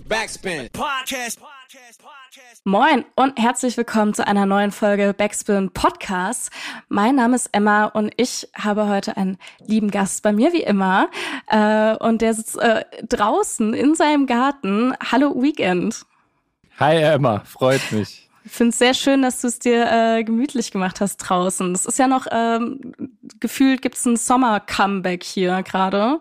Backspin. Podcast. Moin und herzlich willkommen zu einer neuen Folge Backspin Podcast. Mein Name ist Emma und ich habe heute einen lieben Gast bei mir wie immer. Äh, und der sitzt äh, draußen in seinem Garten. Hallo Weekend. Hi Emma, freut mich. Ich finde es sehr schön, dass du es dir äh, gemütlich gemacht hast draußen. Es ist ja noch ähm, gefühlt gibt es ein Sommer-Comeback hier gerade.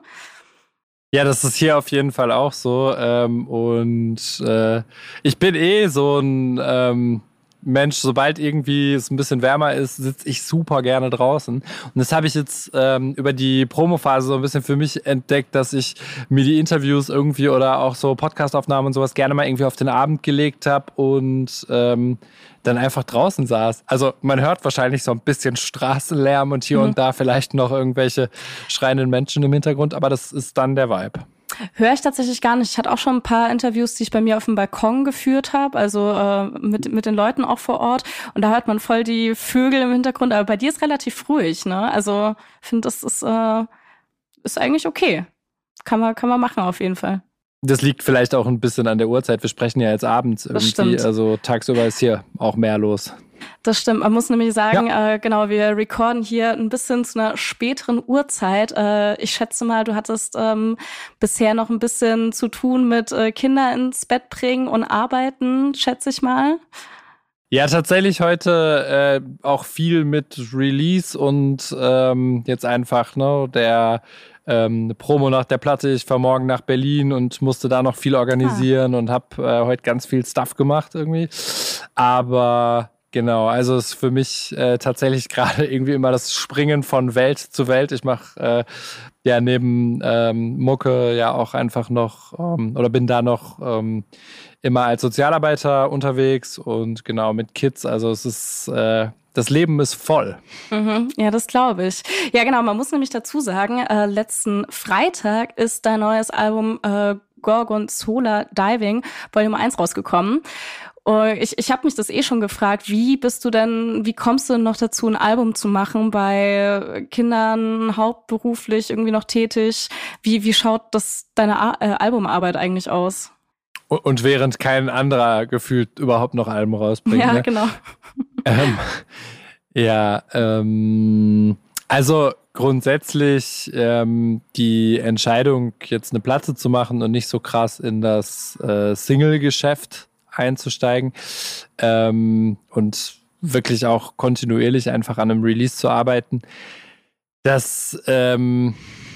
Ja, das ist hier auf jeden Fall auch so. Ähm, und äh, ich bin eh so ein ähm, Mensch, sobald irgendwie es ein bisschen wärmer ist, sitze ich super gerne draußen. Und das habe ich jetzt ähm, über die Promophase so ein bisschen für mich entdeckt, dass ich mir die Interviews irgendwie oder auch so Podcastaufnahmen und sowas gerne mal irgendwie auf den Abend gelegt habe und ähm, dann einfach draußen saß. Also man hört wahrscheinlich so ein bisschen Straßenlärm und hier mhm. und da vielleicht noch irgendwelche schreienden Menschen im Hintergrund, aber das ist dann der Vibe. Höre ich tatsächlich gar nicht. Ich hatte auch schon ein paar Interviews, die ich bei mir auf dem Balkon geführt habe, also äh, mit, mit den Leuten auch vor Ort. Und da hört man voll die Vögel im Hintergrund. Aber bei dir ist relativ ruhig, ne? Also ich finde, das ist, äh, ist eigentlich okay. Kann man, kann man machen auf jeden Fall. Das liegt vielleicht auch ein bisschen an der Uhrzeit. Wir sprechen ja jetzt abends irgendwie. Also tagsüber ist hier auch mehr los. Das stimmt. Man muss nämlich sagen, ja. äh, genau, wir recorden hier ein bisschen zu einer späteren Uhrzeit. Äh, ich schätze mal, du hattest ähm, bisher noch ein bisschen zu tun mit äh, Kinder ins Bett bringen und arbeiten, schätze ich mal. Ja, tatsächlich heute äh, auch viel mit Release und ähm, jetzt einfach ne, der ähm, Promo nach der Platte. Ich fahre morgen nach Berlin und musste da noch viel organisieren ah. und habe äh, heute ganz viel Stuff gemacht irgendwie. Aber Genau, also ist für mich äh, tatsächlich gerade irgendwie immer das Springen von Welt zu Welt. Ich mache äh, ja neben ähm, Mucke ja auch einfach noch ähm, oder bin da noch ähm, immer als Sozialarbeiter unterwegs und genau mit Kids. Also es ist äh, das Leben ist voll. Mhm, ja, das glaube ich. Ja, genau. Man muss nämlich dazu sagen, äh, letzten Freitag ist dein neues Album äh, Gorgonzola Diving Volume 1 rausgekommen. Ich, ich habe mich das eh schon gefragt, wie bist du denn, wie kommst du denn noch dazu, ein Album zu machen bei Kindern hauptberuflich irgendwie noch tätig? Wie, wie schaut das deine A äh, Albumarbeit eigentlich aus? Und während kein anderer gefühlt überhaupt noch Alben rausbringt. Ja, ne? genau. Ähm, ja, ähm, also grundsätzlich ähm, die Entscheidung, jetzt eine Platte zu machen und nicht so krass in das äh, Single-Geschäft einzusteigen ähm, und wirklich auch kontinuierlich einfach an einem Release zu arbeiten. Das ähm,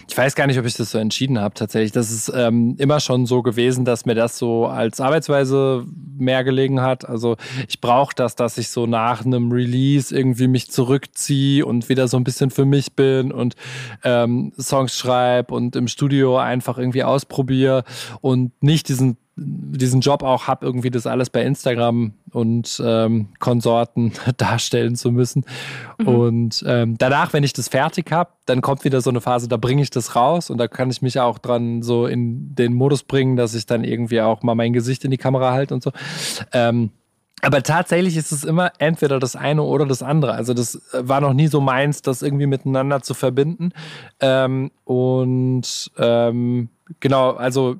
ich weiß gar nicht, ob ich das so entschieden habe tatsächlich. Das ist ähm, immer schon so gewesen, dass mir das so als Arbeitsweise mehr gelegen hat. Also ich brauche das, dass ich so nach einem Release irgendwie mich zurückziehe und wieder so ein bisschen für mich bin und ähm, Songs schreibe und im Studio einfach irgendwie ausprobiere und nicht diesen diesen Job auch habe, irgendwie das alles bei Instagram und ähm, Konsorten darstellen zu müssen. Mhm. Und ähm, danach, wenn ich das fertig habe, dann kommt wieder so eine Phase, da bringe ich das raus und da kann ich mich auch dran so in den Modus bringen, dass ich dann irgendwie auch mal mein Gesicht in die Kamera halte und so. Ähm, aber tatsächlich ist es immer entweder das eine oder das andere. Also das war noch nie so meins, das irgendwie miteinander zu verbinden. Ähm, und ähm, genau, also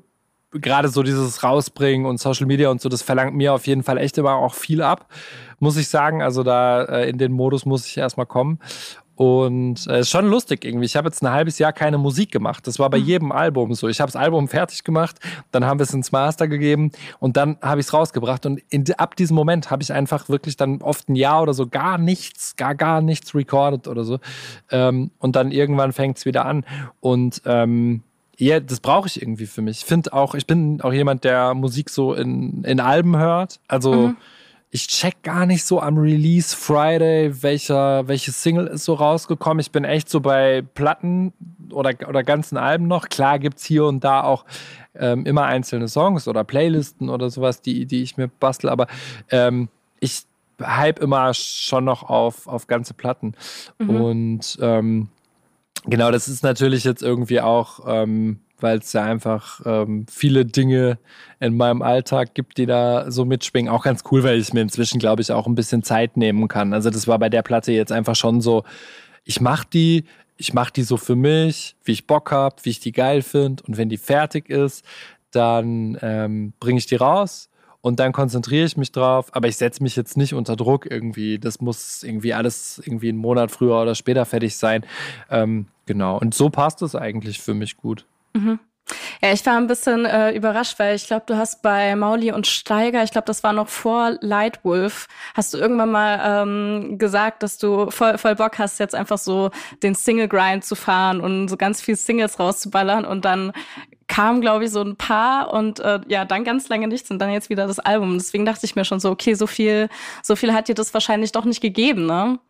gerade so dieses Rausbringen und Social Media und so, das verlangt mir auf jeden Fall echt immer auch viel ab, muss ich sagen. Also da äh, in den Modus muss ich erstmal kommen. Und es äh, ist schon lustig irgendwie. Ich habe jetzt ein halbes Jahr keine Musik gemacht. Das war bei mhm. jedem Album so. Ich habe das Album fertig gemacht, dann haben wir es ins Master gegeben und dann habe ich es rausgebracht. Und in, ab diesem Moment habe ich einfach wirklich dann oft ein Jahr oder so gar nichts, gar, gar nichts recorded oder so. Ähm, und dann irgendwann fängt es wieder an. Und ähm, ja, das brauche ich irgendwie für mich. Ich finde auch, ich bin auch jemand, der Musik so in, in Alben hört. Also mhm. ich check gar nicht so am Release Friday, welcher, welche Single ist so rausgekommen. Ich bin echt so bei Platten oder, oder ganzen Alben noch. Klar gibt's hier und da auch ähm, immer einzelne Songs oder Playlisten oder sowas, die, die ich mir bastel, aber ähm, ich hype immer schon noch auf, auf ganze Platten. Mhm. Und ähm, Genau, das ist natürlich jetzt irgendwie auch, ähm, weil es ja einfach ähm, viele Dinge in meinem Alltag gibt, die da so mitschwingen. Auch ganz cool, weil ich mir inzwischen, glaube ich, auch ein bisschen Zeit nehmen kann. Also das war bei der Platte jetzt einfach schon so, ich mache die, ich mache die so für mich, wie ich Bock habe, wie ich die geil finde. Und wenn die fertig ist, dann ähm, bringe ich die raus und dann konzentriere ich mich drauf, aber ich setze mich jetzt nicht unter Druck irgendwie. Das muss irgendwie alles irgendwie einen Monat früher oder später fertig sein. Ähm, genau. Und so passt es eigentlich für mich gut. Mhm. Ja, ich war ein bisschen äh, überrascht, weil ich glaube, du hast bei Mauli und Steiger, ich glaube, das war noch vor Lightwolf, hast du irgendwann mal ähm, gesagt, dass du voll, voll Bock hast, jetzt einfach so den Single-Grind zu fahren und so ganz viel Singles rauszuballern und dann kam, glaube ich, so ein paar und äh, ja, dann ganz lange nichts und dann jetzt wieder das Album. Deswegen dachte ich mir schon so, okay, so viel, so viel hat dir das wahrscheinlich doch nicht gegeben, ne?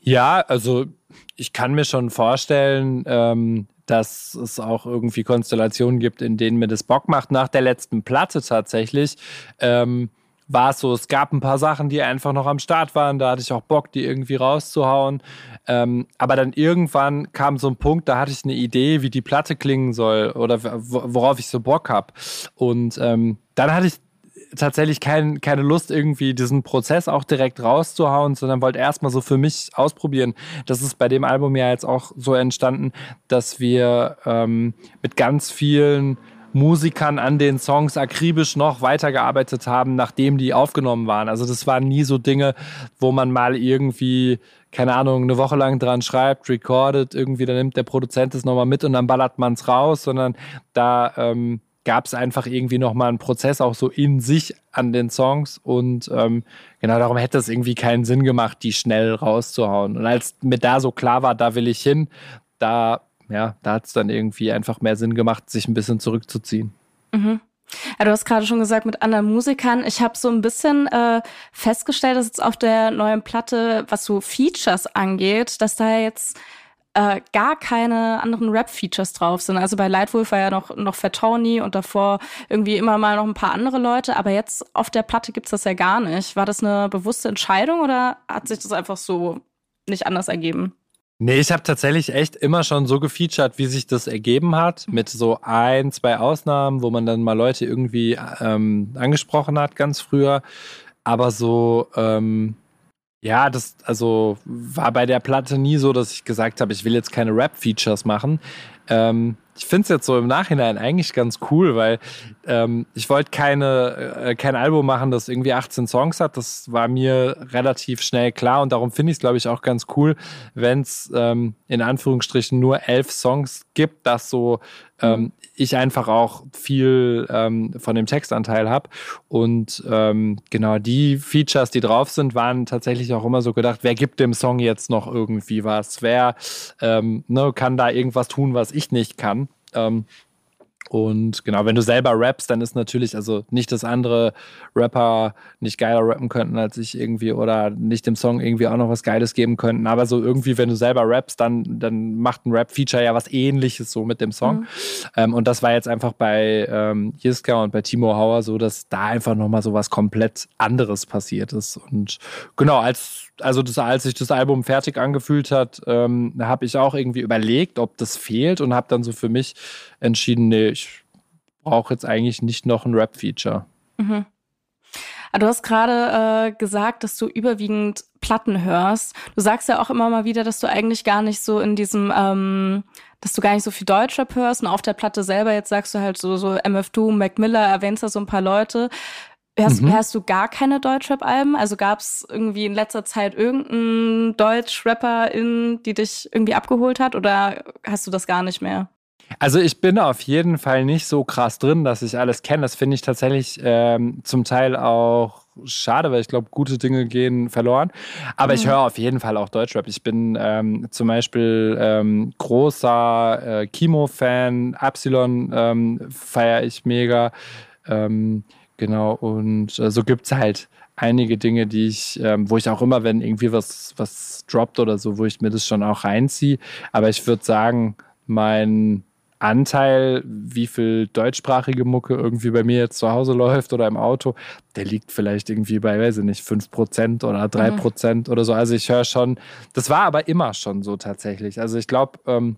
Ja, also ich kann mir schon vorstellen, ähm, dass es auch irgendwie Konstellationen gibt, in denen mir das Bock macht. Nach der letzten Platte tatsächlich. Ähm, war es so, es gab ein paar Sachen, die einfach noch am Start waren, da hatte ich auch Bock, die irgendwie rauszuhauen. Ähm, aber dann irgendwann kam so ein Punkt, da hatte ich eine Idee, wie die Platte klingen soll oder worauf ich so Bock habe. Und ähm, dann hatte ich tatsächlich kein, keine Lust, irgendwie diesen Prozess auch direkt rauszuhauen, sondern wollte erstmal so für mich ausprobieren. Das ist bei dem Album ja jetzt auch so entstanden, dass wir ähm, mit ganz vielen Musikern an den Songs akribisch noch weitergearbeitet haben, nachdem die aufgenommen waren. Also das waren nie so Dinge, wo man mal irgendwie, keine Ahnung, eine Woche lang dran schreibt, recordet, irgendwie, dann nimmt der Produzent es nochmal mit und dann ballert man es raus, sondern da ähm, gab es einfach irgendwie nochmal einen Prozess auch so in sich an den Songs und ähm, genau darum hätte es irgendwie keinen Sinn gemacht, die schnell rauszuhauen. Und als mir da so klar war, da will ich hin, da ja, da hat es dann irgendwie einfach mehr Sinn gemacht, sich ein bisschen zurückzuziehen. Mhm. Ja, du hast gerade schon gesagt, mit anderen Musikern. Ich habe so ein bisschen äh, festgestellt, dass jetzt auf der neuen Platte, was so Features angeht, dass da jetzt äh, gar keine anderen Rap-Features drauf sind. Also bei Lightwolf war ja noch, noch Fat Tony und davor irgendwie immer mal noch ein paar andere Leute, aber jetzt auf der Platte gibt's das ja gar nicht. War das eine bewusste Entscheidung oder hat sich das einfach so nicht anders ergeben? Nee, ich habe tatsächlich echt immer schon so gefeatured, wie sich das ergeben hat, mit so ein, zwei Ausnahmen, wo man dann mal Leute irgendwie ähm, angesprochen hat, ganz früher. Aber so, ähm, ja, das also war bei der Platte nie so, dass ich gesagt habe, ich will jetzt keine Rap-Features machen. Ähm, ich finde es jetzt so im Nachhinein eigentlich ganz cool, weil ähm, ich wollte keine äh, kein Album machen, das irgendwie 18 Songs hat. Das war mir relativ schnell klar und darum finde ich es, glaube ich, auch ganz cool, wenn es ähm, in Anführungsstrichen nur elf Songs gibt, dass so ähm, ich einfach auch viel ähm, von dem Textanteil habe. Und ähm, genau die Features, die drauf sind, waren tatsächlich auch immer so gedacht, wer gibt dem Song jetzt noch irgendwie was? Wer ähm, ne, kann da irgendwas tun, was ich nicht kann? Und genau, wenn du selber rappst, dann ist natürlich, also nicht, dass andere Rapper nicht geiler rappen könnten als ich irgendwie oder nicht dem Song irgendwie auch noch was Geiles geben könnten. Aber so irgendwie, wenn du selber rappst, dann, dann macht ein Rap-Feature ja was ähnliches so mit dem Song. Mhm. Ähm, und das war jetzt einfach bei ähm, Jiska und bei Timo Hauer so, dass da einfach nochmal so was komplett anderes passiert ist. Und genau, als also das, als sich das Album fertig angefühlt hat, ähm, habe ich auch irgendwie überlegt, ob das fehlt und habe dann so für mich entschieden, nee, ich brauche jetzt eigentlich nicht noch ein Rap-Feature. Mhm. Ah, du hast gerade äh, gesagt, dass du überwiegend Platten hörst. Du sagst ja auch immer mal wieder, dass du eigentlich gar nicht so in diesem, ähm, dass du gar nicht so viel Deutschrap hörst. Und auf der Platte selber jetzt sagst du halt so, so MF Doom, Mac Miller, erwähnst da so ein paar Leute. Hörst, mhm. hörst du gar keine Deutschrap-Alben? Also gab es irgendwie in letzter Zeit irgendeinen Deutsch-Rapper-In, die dich irgendwie abgeholt hat oder hast du das gar nicht mehr? Also ich bin auf jeden Fall nicht so krass drin, dass ich alles kenne. Das finde ich tatsächlich ähm, zum Teil auch schade, weil ich glaube, gute Dinge gehen verloren. Aber mhm. ich höre auf jeden Fall auch Deutschrap. Ich bin ähm, zum Beispiel ähm, großer äh, Kimo-Fan. Epsilon ähm, feiere ich mega. Ähm, Genau, und äh, so gibt es halt einige Dinge, die ich, ähm, wo ich auch immer, wenn irgendwie was, was droppt oder so, wo ich mir das schon auch reinziehe. Aber ich würde sagen, mein Anteil, wie viel deutschsprachige Mucke irgendwie bei mir jetzt zu Hause läuft oder im Auto, der liegt vielleicht irgendwie bei, weiß ich nicht, 5% oder 3% mhm. oder so. Also ich höre schon, das war aber immer schon so tatsächlich. Also ich glaube, ähm,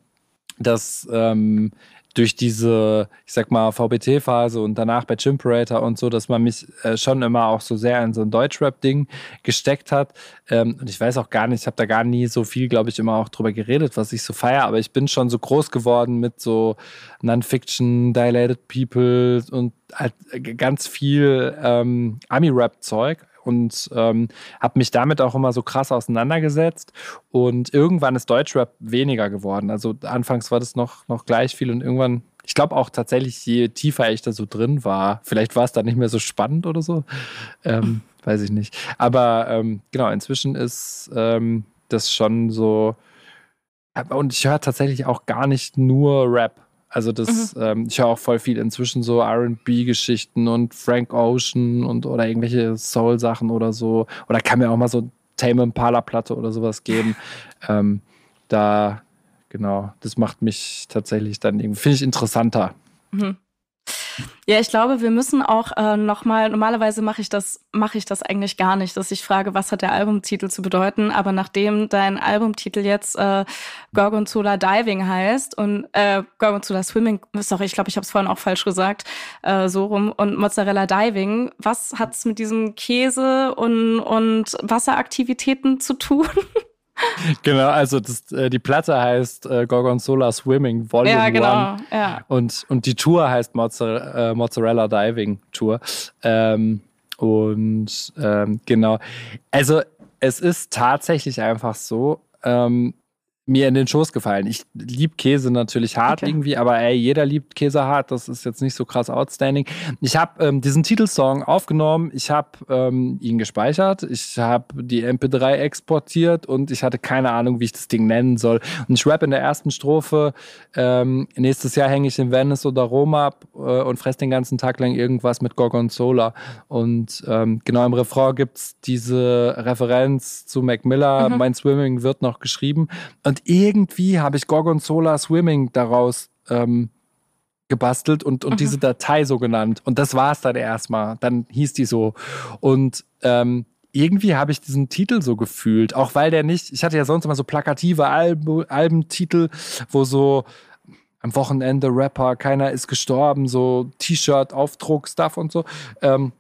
dass ähm, durch diese, ich sag mal, VBT-Phase und danach bei Chimperator und so, dass man mich äh, schon immer auch so sehr in so ein Deutschrap-Ding gesteckt hat. Ähm, und ich weiß auch gar nicht, ich habe da gar nie so viel, glaube ich, immer auch drüber geredet, was ich so feiere, aber ich bin schon so groß geworden mit so Non-Fiction, Dilated People und halt ganz viel ähm, Ami-Rap-Zeug und ähm, habe mich damit auch immer so krass auseinandergesetzt. Und irgendwann ist Deutschrap weniger geworden. Also anfangs war das noch, noch gleich viel und irgendwann, ich glaube auch tatsächlich, je tiefer ich da so drin war, vielleicht war es dann nicht mehr so spannend oder so. Ähm, weiß ich nicht. Aber ähm, genau, inzwischen ist ähm, das schon so. Und ich höre tatsächlich auch gar nicht nur Rap. Also das, mhm. ähm, ich höre auch voll viel inzwischen so RB-Geschichten und Frank Ocean und oder irgendwelche Soul-Sachen oder so. Oder kann mir auch mal so Tame Impala-Platte oder sowas geben. ähm, da, genau, das macht mich tatsächlich dann irgendwie, finde ich interessanter. Mhm. Ja, ich glaube, wir müssen auch äh, nochmal, normalerweise mache ich das, mache ich das eigentlich gar nicht, dass ich frage, was hat der Albumtitel zu bedeuten, aber nachdem dein Albumtitel jetzt äh, Gorgonzola Diving heißt und äh, Gorgonzola Swimming, sorry, ich glaube, ich habe es vorhin auch falsch gesagt, äh, so rum, und Mozzarella Diving, was hat's mit diesem Käse und, und Wasseraktivitäten zu tun? Genau, also das, äh, die Platte heißt äh, Gorgonzola Swimming Volume ja, genau, 1 ja. und, und die Tour heißt Mozzarella, äh, Mozzarella Diving Tour. Ähm, und ähm, genau, also es ist tatsächlich einfach so, ähm, mir in den Schoß gefallen. Ich liebe Käse natürlich hart okay. irgendwie, aber ey, jeder liebt Käse hart. Das ist jetzt nicht so krass outstanding. Ich habe ähm, diesen Titelsong aufgenommen, ich habe ähm, ihn gespeichert, ich habe die MP3 exportiert und ich hatte keine Ahnung, wie ich das Ding nennen soll. Und ich rap in der ersten Strophe, ähm, nächstes Jahr hänge ich in Venice oder Rom ab äh, und fress den ganzen Tag lang irgendwas mit Gorgonzola. Und ähm, genau im Refrain gibt's diese Referenz zu Mac Miller, mhm. mein Swimming wird noch geschrieben. Und und irgendwie habe ich Gorgonzola Swimming daraus ähm, gebastelt und, und mhm. diese Datei so genannt. Und das war es dann erstmal. Dann hieß die so. Und ähm, irgendwie habe ich diesen Titel so gefühlt, auch weil der nicht, ich hatte ja sonst immer so plakative Alb Albentitel, wo so am Wochenende Rapper, keiner ist gestorben, so T-Shirt, Aufdruck, Stuff und so. Ähm,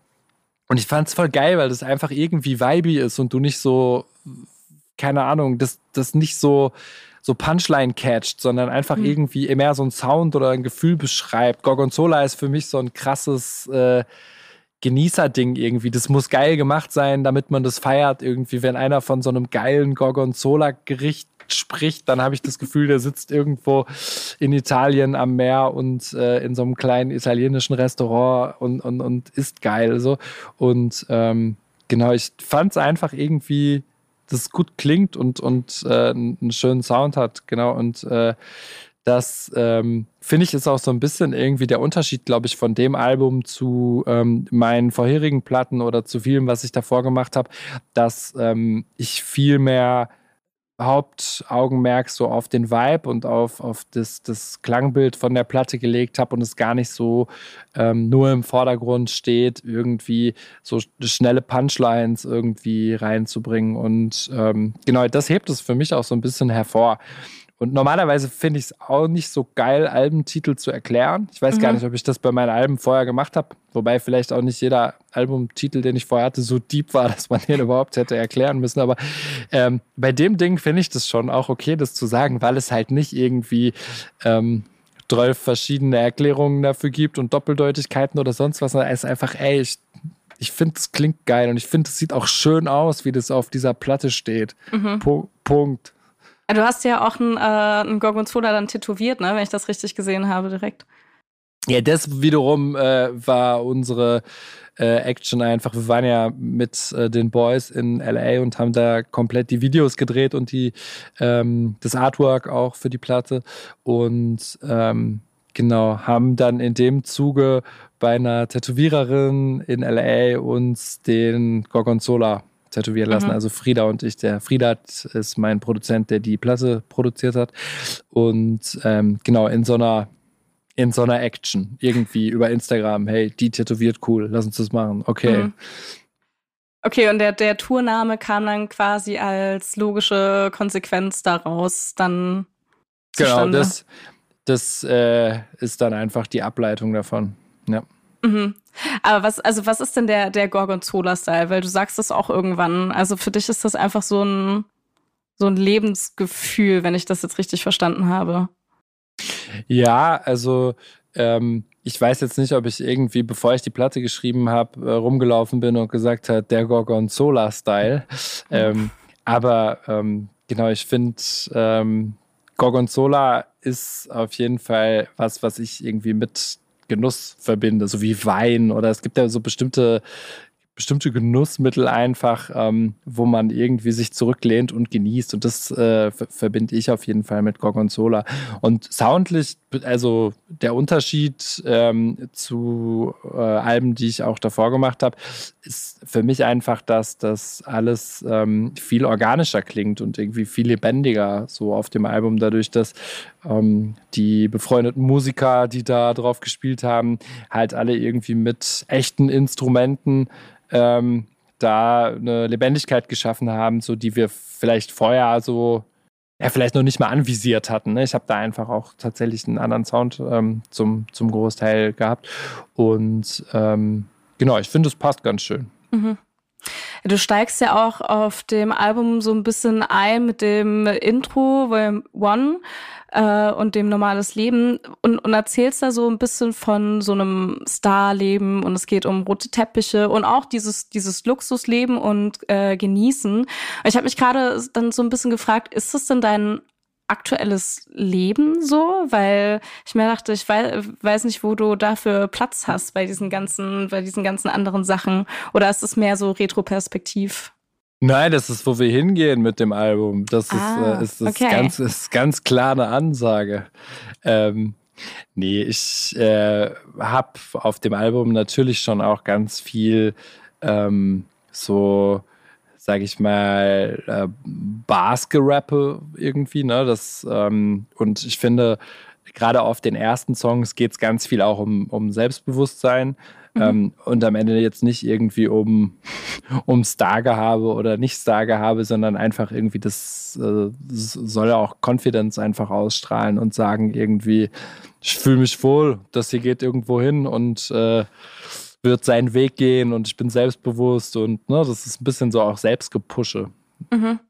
und ich fand es voll geil, weil das einfach irgendwie vibey ist und du nicht so keine Ahnung, das, das nicht so, so Punchline catcht, sondern einfach mhm. irgendwie mehr so ein Sound oder ein Gefühl beschreibt. Gorgonzola ist für mich so ein krasses äh, Genießerding irgendwie. Das muss geil gemacht sein, damit man das feiert. Irgendwie, wenn einer von so einem geilen Gorgonzola-Gericht spricht, dann habe ich das Gefühl, der sitzt irgendwo in Italien am Meer und äh, in so einem kleinen italienischen Restaurant und, und, und isst geil. So. Und ähm, genau, ich fand es einfach irgendwie das gut klingt und, und äh, einen schönen Sound hat, genau. Und äh, das ähm, finde ich ist auch so ein bisschen irgendwie der Unterschied, glaube ich, von dem Album zu ähm, meinen vorherigen Platten oder zu vielem, was ich davor gemacht habe, dass ähm, ich viel mehr Hauptaugenmerk so auf den Vibe und auf, auf das, das Klangbild von der Platte gelegt habe und es gar nicht so ähm, nur im Vordergrund steht, irgendwie so schnelle Punchlines irgendwie reinzubringen. Und ähm, genau, das hebt es für mich auch so ein bisschen hervor. Und normalerweise finde ich es auch nicht so geil, Albentitel zu erklären. Ich weiß mhm. gar nicht, ob ich das bei meinen Alben vorher gemacht habe. Wobei vielleicht auch nicht jeder Albumtitel, den ich vorher hatte, so deep war, dass man den überhaupt hätte erklären müssen. Aber ähm, bei dem Ding finde ich das schon auch okay, das zu sagen, weil es halt nicht irgendwie ähm, 12 verschiedene Erklärungen dafür gibt und Doppeldeutigkeiten oder sonst was. Es ist einfach, ey, ich, ich finde, es klingt geil und ich finde, es sieht auch schön aus, wie das auf dieser Platte steht. Mhm. Punkt. Du hast ja auch einen, äh, einen Gorgonzola dann tätowiert, ne? wenn ich das richtig gesehen habe, direkt. Ja, das wiederum äh, war unsere äh, Action einfach. Wir waren ja mit äh, den Boys in LA und haben da komplett die Videos gedreht und die ähm, das Artwork auch für die Platte. Und ähm, genau, haben dann in dem Zuge bei einer Tätowiererin in LA uns den Gorgonzola tätowieren lassen. Mhm. Also Frieda und ich. Der Frieda ist mein Produzent, der die Platte produziert hat. Und ähm, genau, in so einer in so einer Action. Irgendwie über Instagram, hey, die tätowiert cool, lass uns das machen. Okay. Mhm. Okay, und der, der Tourname kam dann quasi als logische Konsequenz daraus dann Genau, das, das äh, ist dann einfach die Ableitung davon. Ja. Mhm. Aber was, also was ist denn der, der Gorgonzola-Style? Weil du sagst das auch irgendwann. Also für dich ist das einfach so ein, so ein Lebensgefühl, wenn ich das jetzt richtig verstanden habe. Ja, also ähm, ich weiß jetzt nicht, ob ich irgendwie, bevor ich die Platte geschrieben habe, äh, rumgelaufen bin und gesagt hat, der Gorgonzola-Style. Ähm, aber ähm, genau, ich finde, ähm, Gorgonzola ist auf jeden Fall was, was ich irgendwie mit Genuss verbinde, so wie Wein oder es gibt ja so bestimmte bestimmte Genussmittel einfach, ähm, wo man irgendwie sich zurücklehnt und genießt. Und das äh, verbinde ich auf jeden Fall mit Gorgonzola. Und soundlich, also der Unterschied ähm, zu äh, Alben, die ich auch davor gemacht habe, ist für mich einfach, dass das alles ähm, viel organischer klingt und irgendwie viel lebendiger so auf dem Album, dadurch, dass ähm, die befreundeten Musiker, die da drauf gespielt haben, halt alle irgendwie mit echten Instrumenten ähm, da eine Lebendigkeit geschaffen haben, so die wir vielleicht vorher so ja, vielleicht noch nicht mal anvisiert hatten. Ne? Ich habe da einfach auch tatsächlich einen anderen Sound ähm, zum, zum Großteil gehabt. Und ähm, genau, ich finde, es passt ganz schön. Mhm. Du steigst ja auch auf dem Album so ein bisschen ein mit dem Intro, Volume One äh, und dem normales Leben und, und erzählst da so ein bisschen von so einem Starleben und es geht um rote Teppiche und auch dieses, dieses Luxusleben und äh, Genießen. Ich habe mich gerade dann so ein bisschen gefragt, ist das denn dein aktuelles Leben so? Weil ich mir dachte, ich weiß, weiß nicht, wo du dafür Platz hast bei diesen ganzen, bei diesen ganzen anderen Sachen. Oder ist es mehr so Retroperspektiv? Nein, das ist, wo wir hingehen mit dem Album. Das ah, ist, äh, ist, okay. ganz, ist ganz klar eine Ansage. Ähm, nee, ich äh, habe auf dem Album natürlich schon auch ganz viel ähm, so, sag ich mal, äh, Baskerappe irgendwie. Ne? Das, ähm, und ich finde, gerade auf den ersten Songs geht es ganz viel auch um, um Selbstbewusstsein. Mhm. Ähm, und am Ende jetzt nicht irgendwie um, um Stargehabe oder nicht Stargehabe, sondern einfach irgendwie das, äh, soll ja auch Confidence einfach ausstrahlen und sagen irgendwie, ich fühle mich wohl, das hier geht irgendwo hin und äh, wird seinen Weg gehen und ich bin selbstbewusst und ne, das ist ein bisschen so auch Selbstgepusche. Mhm.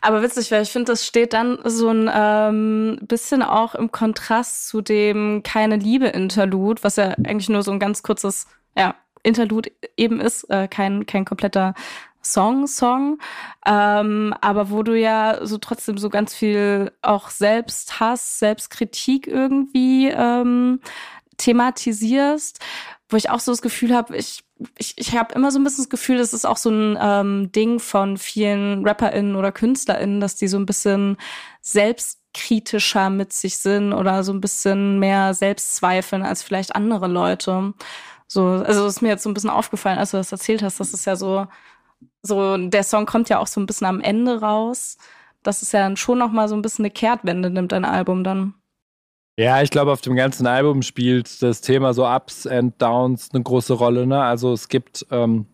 Aber witzig, weil ich finde, das steht dann so ein ähm, bisschen auch im Kontrast zu dem Keine Liebe-Interlude, was ja eigentlich nur so ein ganz kurzes, ja, Interlude eben ist, äh, kein, kein kompletter Song, Song, ähm, aber wo du ja so trotzdem so ganz viel auch Selbsthass, Selbstkritik irgendwie ähm, thematisierst, wo ich auch so das Gefühl habe, ich ich, ich habe immer so ein bisschen das Gefühl, das ist auch so ein ähm, Ding von vielen RapperInnen oder KünstlerInnen, dass die so ein bisschen selbstkritischer mit sich sind oder so ein bisschen mehr Selbstzweifeln als vielleicht andere Leute. So, also ist mir jetzt so ein bisschen aufgefallen, als du das erzählt hast, das ist ja so, so, der Song kommt ja auch so ein bisschen am Ende raus. Das ist ja schon noch mal so ein bisschen eine Kehrtwende, nimmt dein Album dann. Ja, ich glaube, auf dem ganzen Album spielt das Thema so Ups and Downs eine große Rolle. Ne? Also es gibt ähm,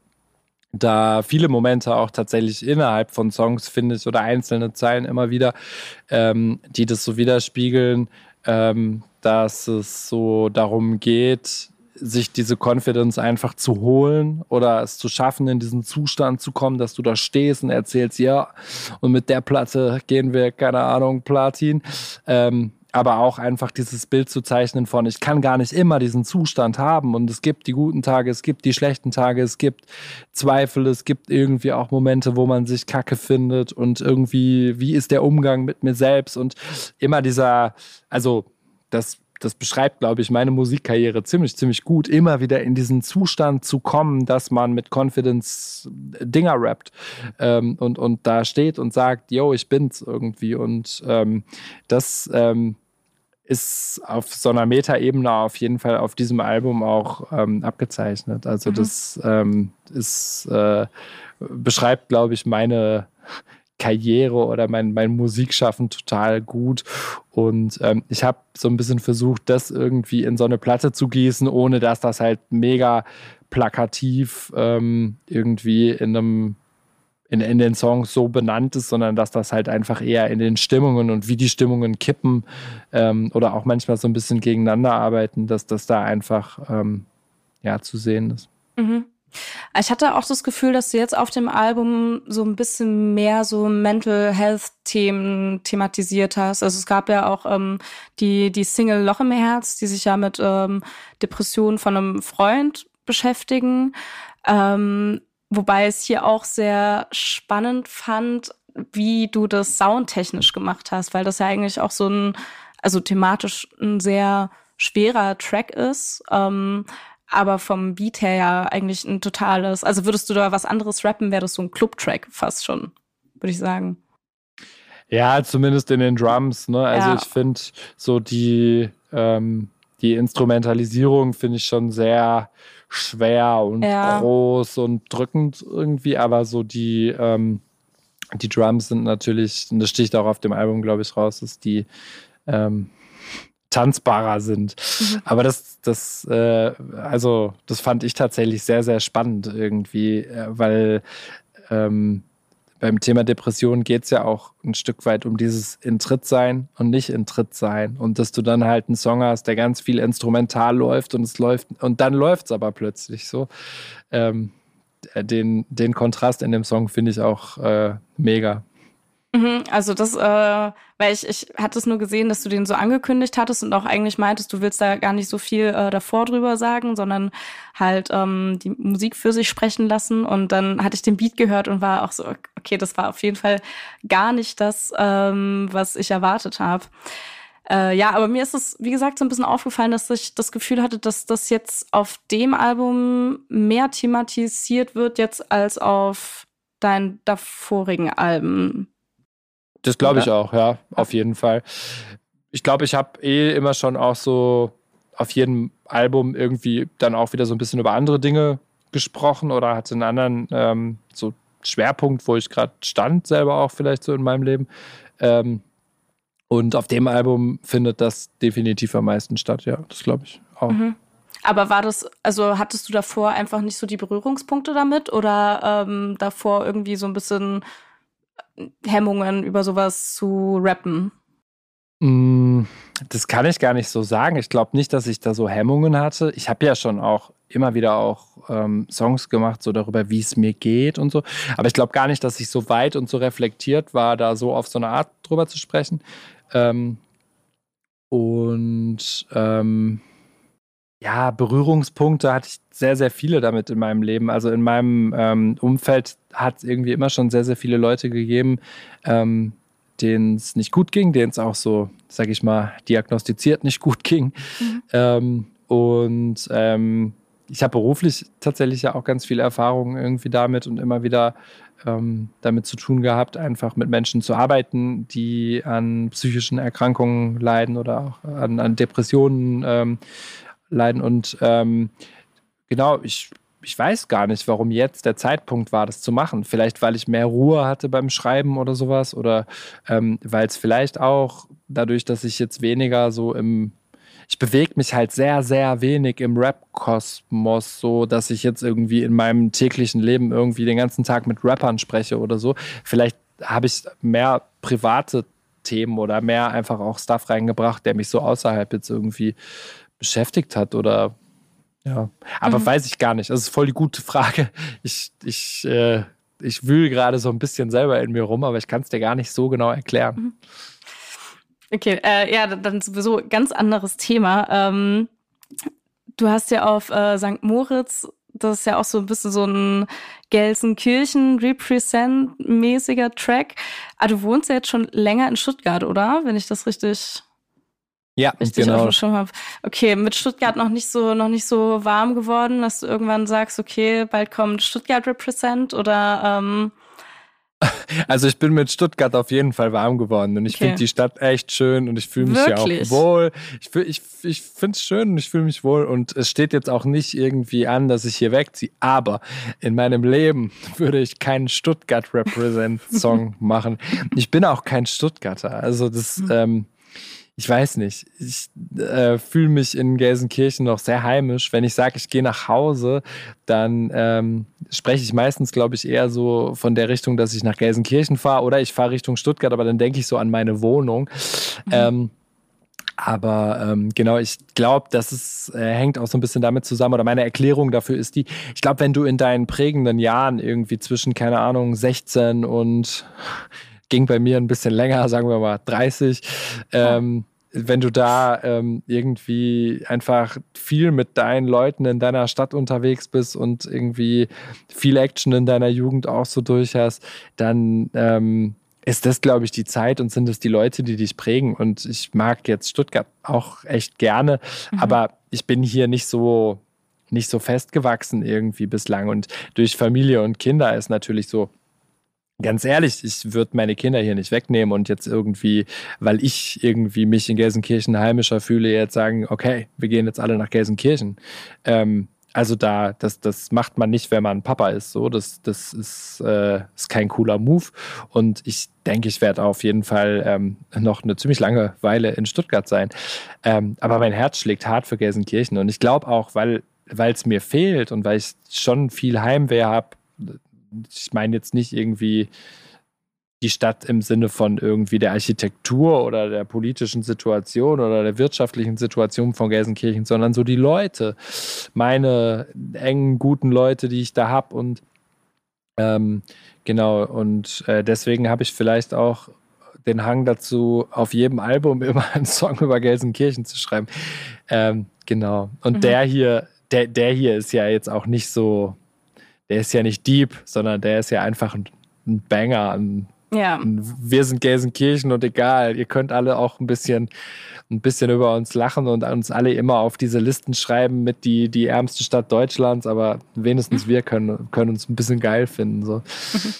da viele Momente auch tatsächlich innerhalb von Songs, finde ich, oder einzelne Zeilen immer wieder, ähm, die das so widerspiegeln, ähm, dass es so darum geht, sich diese Confidence einfach zu holen oder es zu schaffen, in diesen Zustand zu kommen, dass du da stehst und erzählst, ja, und mit der Platte gehen wir, keine Ahnung, Platin. Ähm, aber auch einfach dieses Bild zu zeichnen von, ich kann gar nicht immer diesen Zustand haben und es gibt die guten Tage, es gibt die schlechten Tage, es gibt Zweifel, es gibt irgendwie auch Momente, wo man sich kacke findet und irgendwie, wie ist der Umgang mit mir selbst und immer dieser, also das das beschreibt, glaube ich, meine Musikkarriere ziemlich, ziemlich gut, immer wieder in diesen Zustand zu kommen, dass man mit Confidence Dinger rappt ähm, und, und da steht und sagt, yo, ich bin's irgendwie. Und ähm, das ähm, ist auf so einer Metaebene auf jeden Fall auf diesem Album auch ähm, abgezeichnet. Also mhm. das ähm, ist, äh, beschreibt, glaube ich, meine Karriere oder mein, mein Musikschaffen total gut. Und ähm, ich habe so ein bisschen versucht, das irgendwie in so eine Platte zu gießen, ohne dass das halt mega plakativ ähm, irgendwie in einem in, in den Songs so benannt ist, sondern dass das halt einfach eher in den Stimmungen und wie die Stimmungen kippen ähm, oder auch manchmal so ein bisschen gegeneinander arbeiten, dass das da einfach ähm, ja zu sehen ist. Mhm. Ich hatte auch das Gefühl, dass du jetzt auf dem Album so ein bisschen mehr so Mental Health Themen thematisiert hast. Also es gab ja auch ähm, die, die Single Loch im Herz, die sich ja mit ähm, Depressionen von einem Freund beschäftigen. Ähm, Wobei es hier auch sehr spannend fand, wie du das soundtechnisch gemacht hast, weil das ja eigentlich auch so ein, also thematisch ein sehr schwerer Track ist, ähm, aber vom Beat her ja eigentlich ein totales, also würdest du da was anderes rappen, wäre das so ein Club-Track fast schon, würde ich sagen. Ja, zumindest in den Drums, ne? Also ja. ich finde so die, ähm, die Instrumentalisierung finde ich schon sehr, schwer und ja. groß und drückend irgendwie, aber so die, ähm, die Drums sind natürlich, und das sticht auch auf dem Album, glaube ich, raus, dass die ähm, tanzbarer sind. Mhm. Aber das, das, äh, also, das fand ich tatsächlich sehr, sehr spannend irgendwie, äh, weil ähm, beim Thema Depression geht es ja auch ein Stück weit um dieses Intritt sein und nicht Intritt sein. Und dass du dann halt einen Song hast, der ganz viel instrumental läuft und es läuft und dann läuft es aber plötzlich so. Ähm, den, den Kontrast in dem Song finde ich auch äh, mega. Mhm, also das, äh, weil ich, ich hatte es nur gesehen, dass du den so angekündigt hattest und auch eigentlich meintest, du willst da gar nicht so viel äh, davor drüber sagen, sondern halt ähm, die Musik für sich sprechen lassen. Und dann hatte ich den Beat gehört und war auch so, okay, das war auf jeden Fall gar nicht das, ähm, was ich erwartet habe. Äh, ja, aber mir ist es, wie gesagt, so ein bisschen aufgefallen, dass ich das Gefühl hatte, dass das jetzt auf dem Album mehr thematisiert wird jetzt als auf deinen davorigen Alben. Das glaube ich auch, ja, auf jeden Fall. Ich glaube, ich habe eh immer schon auch so auf jedem Album irgendwie dann auch wieder so ein bisschen über andere Dinge gesprochen oder hatte einen anderen ähm, so Schwerpunkt, wo ich gerade stand, selber auch vielleicht so in meinem Leben. Ähm, und auf dem Album findet das definitiv am meisten statt, ja, das glaube ich auch. Mhm. Aber war das, also hattest du davor einfach nicht so die Berührungspunkte damit oder ähm, davor irgendwie so ein bisschen Hemmungen, über sowas zu rappen? Mm, das kann ich gar nicht so sagen. Ich glaube nicht, dass ich da so Hemmungen hatte. Ich habe ja schon auch immer wieder auch ähm, Songs gemacht, so darüber, wie es mir geht und so. Aber ich glaube gar nicht, dass ich so weit und so reflektiert war, da so auf so eine Art drüber zu sprechen. Ähm, und ähm, ja, Berührungspunkte hatte ich sehr, sehr viele damit in meinem Leben. Also in meinem ähm, Umfeld hat es irgendwie immer schon sehr, sehr viele Leute gegeben, ähm, denen es nicht gut ging, denen es auch so, sag ich mal, diagnostiziert nicht gut ging. Mhm. Ähm, und ähm, ich habe beruflich tatsächlich ja auch ganz viele Erfahrungen irgendwie damit und immer wieder ähm, damit zu tun gehabt, einfach mit Menschen zu arbeiten, die an psychischen Erkrankungen leiden oder auch an, an Depressionen ähm, leiden. Und ähm, genau, ich, ich weiß gar nicht, warum jetzt der Zeitpunkt war, das zu machen. Vielleicht, weil ich mehr Ruhe hatte beim Schreiben oder sowas oder ähm, weil es vielleicht auch dadurch, dass ich jetzt weniger so im ich bewege mich halt sehr, sehr wenig im Rap-Kosmos, so dass ich jetzt irgendwie in meinem täglichen Leben irgendwie den ganzen Tag mit Rappern spreche oder so. Vielleicht habe ich mehr private Themen oder mehr einfach auch Stuff reingebracht, der mich so außerhalb jetzt irgendwie beschäftigt hat oder ja. Aber mhm. weiß ich gar nicht. Das ist voll die gute Frage. Ich, ich, äh, ich wühle gerade so ein bisschen selber in mir rum, aber ich kann es dir gar nicht so genau erklären. Mhm. Okay, äh, ja, dann sowieso ganz anderes Thema. Ähm, du hast ja auf äh, St. Moritz, das ist ja auch so ein bisschen so ein Gelsenkirchen-Represent-mäßiger Track. Aber ah, du wohnst ja jetzt schon länger in Stuttgart, oder? Wenn ich das richtig ja, richtig genau. auf dem Schirm habe. Okay, mit Stuttgart noch nicht so noch nicht so warm geworden, dass du irgendwann sagst, okay, bald kommt Stuttgart Represent oder ähm also ich bin mit Stuttgart auf jeden Fall warm geworden und ich okay. finde die Stadt echt schön und ich fühle mich ja auch wohl. Ich, ich, ich finde es schön und ich fühle mich wohl und es steht jetzt auch nicht irgendwie an, dass ich hier wegziehe. Aber in meinem Leben würde ich keinen Stuttgart Represent Song machen. Ich bin auch kein Stuttgarter. Also das, hm. ähm, ich weiß nicht, ich äh, fühle mich in Gelsenkirchen noch sehr heimisch. Wenn ich sage, ich gehe nach Hause, dann ähm, spreche ich meistens, glaube ich, eher so von der Richtung, dass ich nach Gelsenkirchen fahre oder ich fahre Richtung Stuttgart, aber dann denke ich so an meine Wohnung. Mhm. Ähm, aber ähm, genau, ich glaube, das ist, äh, hängt auch so ein bisschen damit zusammen, oder meine Erklärung dafür ist die, ich glaube, wenn du in deinen prägenden Jahren irgendwie zwischen, keine Ahnung, 16 und ging bei mir ein bisschen länger, sagen wir mal 30. Ähm, wenn du da ähm, irgendwie einfach viel mit deinen Leuten in deiner Stadt unterwegs bist und irgendwie viel Action in deiner Jugend auch so durch hast, dann ähm, ist das, glaube ich, die Zeit und sind es die Leute, die dich prägen. Und ich mag jetzt Stuttgart auch echt gerne, mhm. aber ich bin hier nicht so nicht so festgewachsen irgendwie bislang. Und durch Familie und Kinder ist natürlich so, Ganz ehrlich, ich würde meine Kinder hier nicht wegnehmen und jetzt irgendwie, weil ich irgendwie mich in Gelsenkirchen heimischer fühle, jetzt sagen, okay, wir gehen jetzt alle nach Gelsenkirchen. Ähm, also da, das, das macht man nicht, wenn man Papa ist. So, das, das ist, äh, ist kein cooler Move. Und ich denke, ich werde auf jeden Fall ähm, noch eine ziemlich lange Weile in Stuttgart sein. Ähm, aber mein Herz schlägt hart für Gelsenkirchen. Und ich glaube auch, weil es mir fehlt und weil ich schon viel Heimweh habe, ich meine jetzt nicht irgendwie die Stadt im Sinne von irgendwie der Architektur oder der politischen Situation oder der wirtschaftlichen Situation von Gelsenkirchen, sondern so die Leute, meine engen, guten Leute, die ich da habe und ähm, genau, und äh, deswegen habe ich vielleicht auch den Hang dazu, auf jedem Album immer einen Song über Gelsenkirchen zu schreiben. Ähm, genau. Und mhm. der hier, der, der hier ist ja jetzt auch nicht so, der ist ja nicht deep, sondern der ist ja einfach ein, ein Banger. Ein, ja. Wir sind Gelsenkirchen und egal, ihr könnt alle auch ein bisschen, ein bisschen über uns lachen und uns alle immer auf diese Listen schreiben mit die, die ärmste Stadt Deutschlands, aber wenigstens wir können, können uns ein bisschen geil finden. So.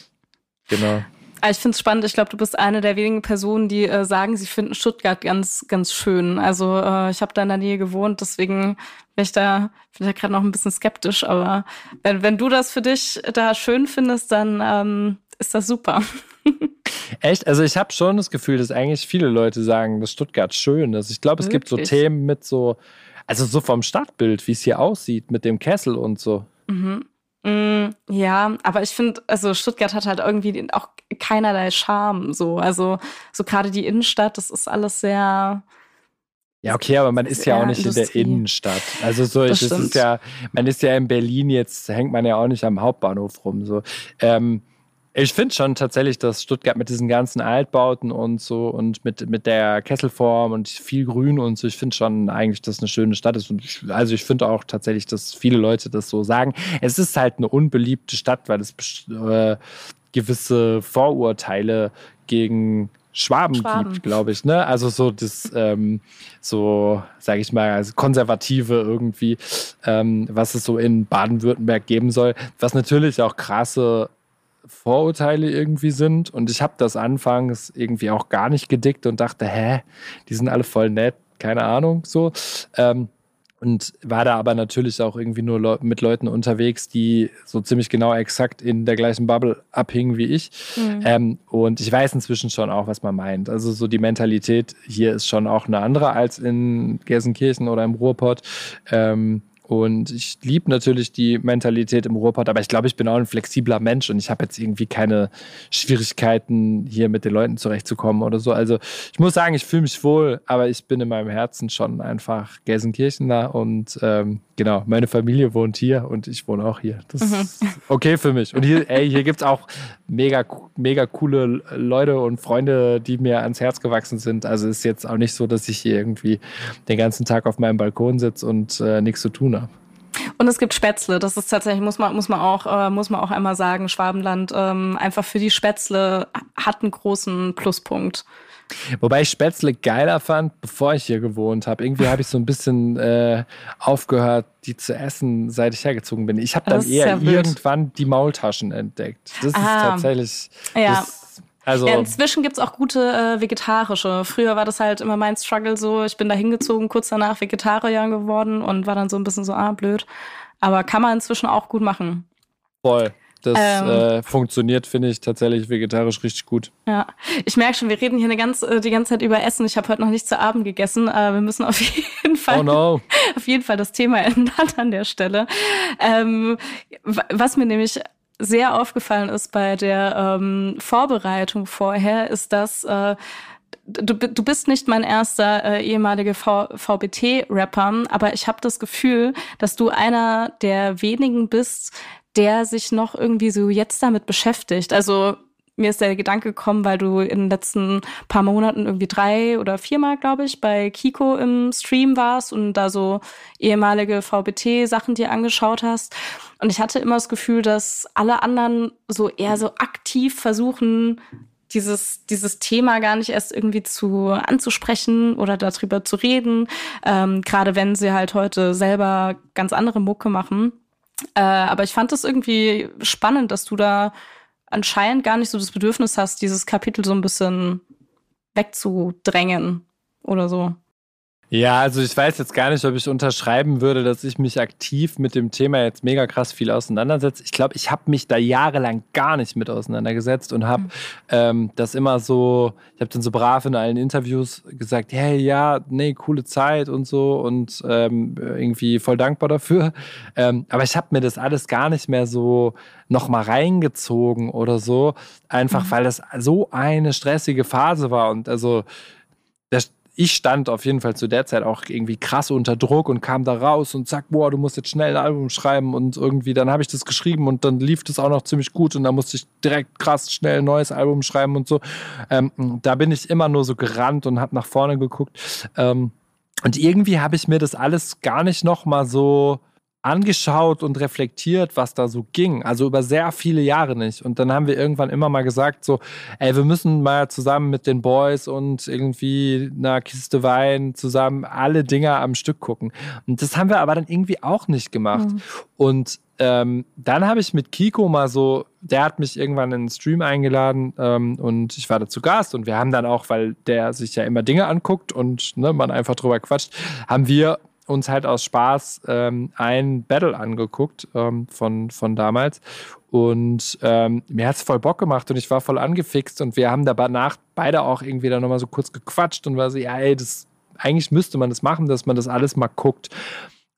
genau. Ah, ich finde es spannend. Ich glaube, du bist eine der wenigen Personen, die äh, sagen, sie finden Stuttgart ganz, ganz schön. Also äh, ich habe da in der Nähe gewohnt, deswegen wäre ich da vielleicht gerade noch ein bisschen skeptisch. Aber wenn, wenn du das für dich da schön findest, dann ähm, ist das super. Echt? Also ich habe schon das Gefühl, dass eigentlich viele Leute sagen, dass Stuttgart schön ist. Ich glaube, es Wirklich? gibt so Themen mit so, also so vom Stadtbild, wie es hier aussieht, mit dem Kessel und so. Mhm. Mm, ja, aber ich finde, also Stuttgart hat halt irgendwie auch keinerlei Charme. So, also so gerade die Innenstadt, das ist alles sehr. Ja, okay, aber man ist ja auch nicht Industrie. in der Innenstadt. Also so, das es ist ja, man ist ja in Berlin, jetzt hängt man ja auch nicht am Hauptbahnhof rum. So. Ähm, ich finde schon tatsächlich, dass Stuttgart mit diesen ganzen Altbauten und so und mit, mit der Kesselform und viel Grün und so, ich finde schon eigentlich, dass es eine schöne Stadt ist. Und ich, also ich finde auch tatsächlich, dass viele Leute das so sagen. Es ist halt eine unbeliebte Stadt, weil es äh, gewisse Vorurteile gegen Schwaben, Schwaben. gibt, glaube ich. Ne? Also so das, ähm, so sage ich mal, also konservative irgendwie, ähm, was es so in Baden-Württemberg geben soll, was natürlich auch krasse Vorurteile irgendwie sind. Und ich habe das anfangs irgendwie auch gar nicht gedickt und dachte, hä, die sind alle voll nett, keine Ahnung, so. Ähm, und war da aber natürlich auch irgendwie nur Le mit Leuten unterwegs, die so ziemlich genau exakt in der gleichen Bubble abhingen wie ich. Mhm. Ähm, und ich weiß inzwischen schon auch, was man meint. Also so die Mentalität hier ist schon auch eine andere als in Gelsenkirchen oder im Ruhrpott. Ähm, und ich liebe natürlich die Mentalität im Ruhrpott, aber ich glaube, ich bin auch ein flexibler Mensch und ich habe jetzt irgendwie keine Schwierigkeiten, hier mit den Leuten zurechtzukommen oder so. Also ich muss sagen, ich fühle mich wohl, aber ich bin in meinem Herzen schon einfach Gelsenkirchener und ähm, genau, meine Familie wohnt hier und ich wohne auch hier. Das mhm. ist okay für mich. Und hier, ey, hier gibt es auch mega, mega coole Leute und Freunde, die mir ans Herz gewachsen sind. Also ist jetzt auch nicht so, dass ich hier irgendwie den ganzen Tag auf meinem Balkon sitze und äh, nichts zu tun habe. Und es gibt Spätzle. Das ist tatsächlich, muss man, muss man auch, äh, muss man auch einmal sagen, Schwabenland ähm, einfach für die Spätzle hat einen großen Pluspunkt. Wobei ich Spätzle geiler fand, bevor ich hier gewohnt habe. Irgendwie habe ich so ein bisschen äh, aufgehört, die zu essen, seit ich hergezogen bin. Ich habe dann eher irgendwann die Maultaschen entdeckt. Das ah, ist tatsächlich. Ja. Das, also ja, inzwischen gibt's auch gute äh, vegetarische. Früher war das halt immer mein Struggle so. Ich bin da hingezogen, kurz danach Vegetarier geworden und war dann so ein bisschen so, ah, blöd. Aber kann man inzwischen auch gut machen. Voll. Das ähm, äh, funktioniert, finde ich, tatsächlich vegetarisch richtig gut. Ja, ich merke schon, wir reden hier eine ganz, äh, die ganze Zeit über Essen. Ich habe heute noch nicht zu Abend gegessen. Äh, wir müssen auf jeden Fall, oh no. auf jeden Fall das Thema ändern an der Stelle. Ähm, was mir nämlich sehr aufgefallen ist bei der ähm, Vorbereitung vorher, ist, dass äh, du, du bist nicht mein erster äh, ehemaliger VBT-Rapper, aber ich habe das Gefühl, dass du einer der wenigen bist, der sich noch irgendwie so jetzt damit beschäftigt. Also mir ist der Gedanke gekommen, weil du in den letzten paar Monaten irgendwie drei oder viermal, glaube ich, bei Kiko im Stream warst und da so ehemalige VBT-Sachen dir angeschaut hast. Und ich hatte immer das Gefühl, dass alle anderen so eher so aktiv versuchen, dieses, dieses Thema gar nicht erst irgendwie zu anzusprechen oder darüber zu reden, ähm, gerade wenn sie halt heute selber ganz andere Mucke machen. Äh, aber ich fand es irgendwie spannend, dass du da anscheinend gar nicht so das Bedürfnis hast, dieses Kapitel so ein bisschen wegzudrängen oder so. Ja, also ich weiß jetzt gar nicht, ob ich unterschreiben würde, dass ich mich aktiv mit dem Thema jetzt mega krass viel auseinandersetze. Ich glaube, ich habe mich da jahrelang gar nicht mit auseinandergesetzt und habe mhm. ähm, das immer so, ich habe dann so brav in allen Interviews gesagt, hey, ja, nee, coole Zeit und so und ähm, irgendwie voll dankbar dafür. Ähm, aber ich habe mir das alles gar nicht mehr so nochmal reingezogen oder so, einfach mhm. weil das so eine stressige Phase war und also das, ich stand auf jeden Fall zu der Zeit auch irgendwie krass unter Druck und kam da raus und zack, boah, du musst jetzt schnell ein Album schreiben und irgendwie, dann habe ich das geschrieben und dann lief das auch noch ziemlich gut und dann musste ich direkt krass schnell ein neues Album schreiben und so. Ähm, da bin ich immer nur so gerannt und habe nach vorne geguckt. Ähm, und irgendwie habe ich mir das alles gar nicht noch mal so angeschaut und reflektiert, was da so ging. Also über sehr viele Jahre nicht. Und dann haben wir irgendwann immer mal gesagt, so, ey, wir müssen mal zusammen mit den Boys und irgendwie einer Kiste Wein zusammen alle Dinger am Stück gucken. Und das haben wir aber dann irgendwie auch nicht gemacht. Mhm. Und ähm, dann habe ich mit Kiko mal so, der hat mich irgendwann in den Stream eingeladen ähm, und ich war da zu Gast und wir haben dann auch, weil der sich ja immer Dinge anguckt und ne, man einfach drüber quatscht, haben wir uns halt aus Spaß ähm, ein Battle angeguckt ähm, von, von damals. Und ähm, mir hat es voll Bock gemacht und ich war voll angefixt und wir haben danach beide auch irgendwie dann nochmal so kurz gequatscht und war so, ja, ey, das, eigentlich müsste man das machen, dass man das alles mal guckt.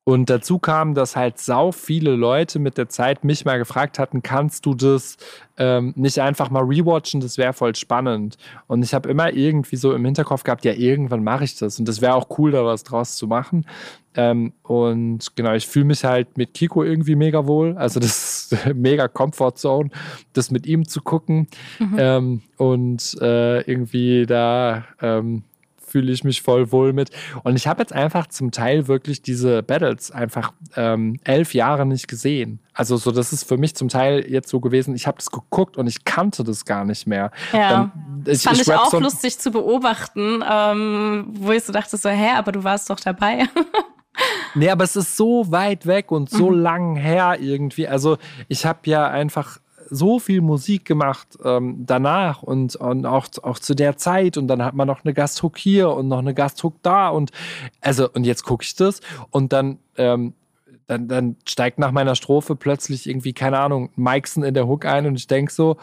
Und dazu kam, dass halt sau viele Leute mit der Zeit mich mal gefragt hatten, kannst du das ähm, nicht einfach mal rewatchen, das wäre voll spannend. Und ich habe immer irgendwie so im Hinterkopf gehabt, ja, irgendwann mache ich das. Und das wäre auch cool, da was draus zu machen. Ähm, und genau, ich fühle mich halt mit Kiko irgendwie mega wohl. Also das ist mega Comfort Zone, das mit ihm zu gucken. Mhm. Ähm, und äh, irgendwie da ähm, fühle ich mich voll wohl mit. Und ich habe jetzt einfach zum Teil wirklich diese Battles einfach ähm, elf Jahre nicht gesehen. Also so, das ist für mich zum Teil jetzt so gewesen, ich habe das geguckt und ich kannte das gar nicht mehr. Ja, Dann, ich, das fand ich, ich auch so lustig zu beobachten, ähm, wo ich so dachte so, hä, aber du warst doch dabei. nee, aber es ist so weit weg und so mhm. lang her irgendwie. Also ich habe ja einfach so viel Musik gemacht ähm, danach und, und auch, auch zu der Zeit. Und dann hat man noch eine Gasthook hier und noch eine Gasthook da. Und also und jetzt gucke ich das. Und dann ähm, dann, dann steigt nach meiner Strophe plötzlich irgendwie, keine Ahnung, Mikeson in der Hook ein. Und ich denke so,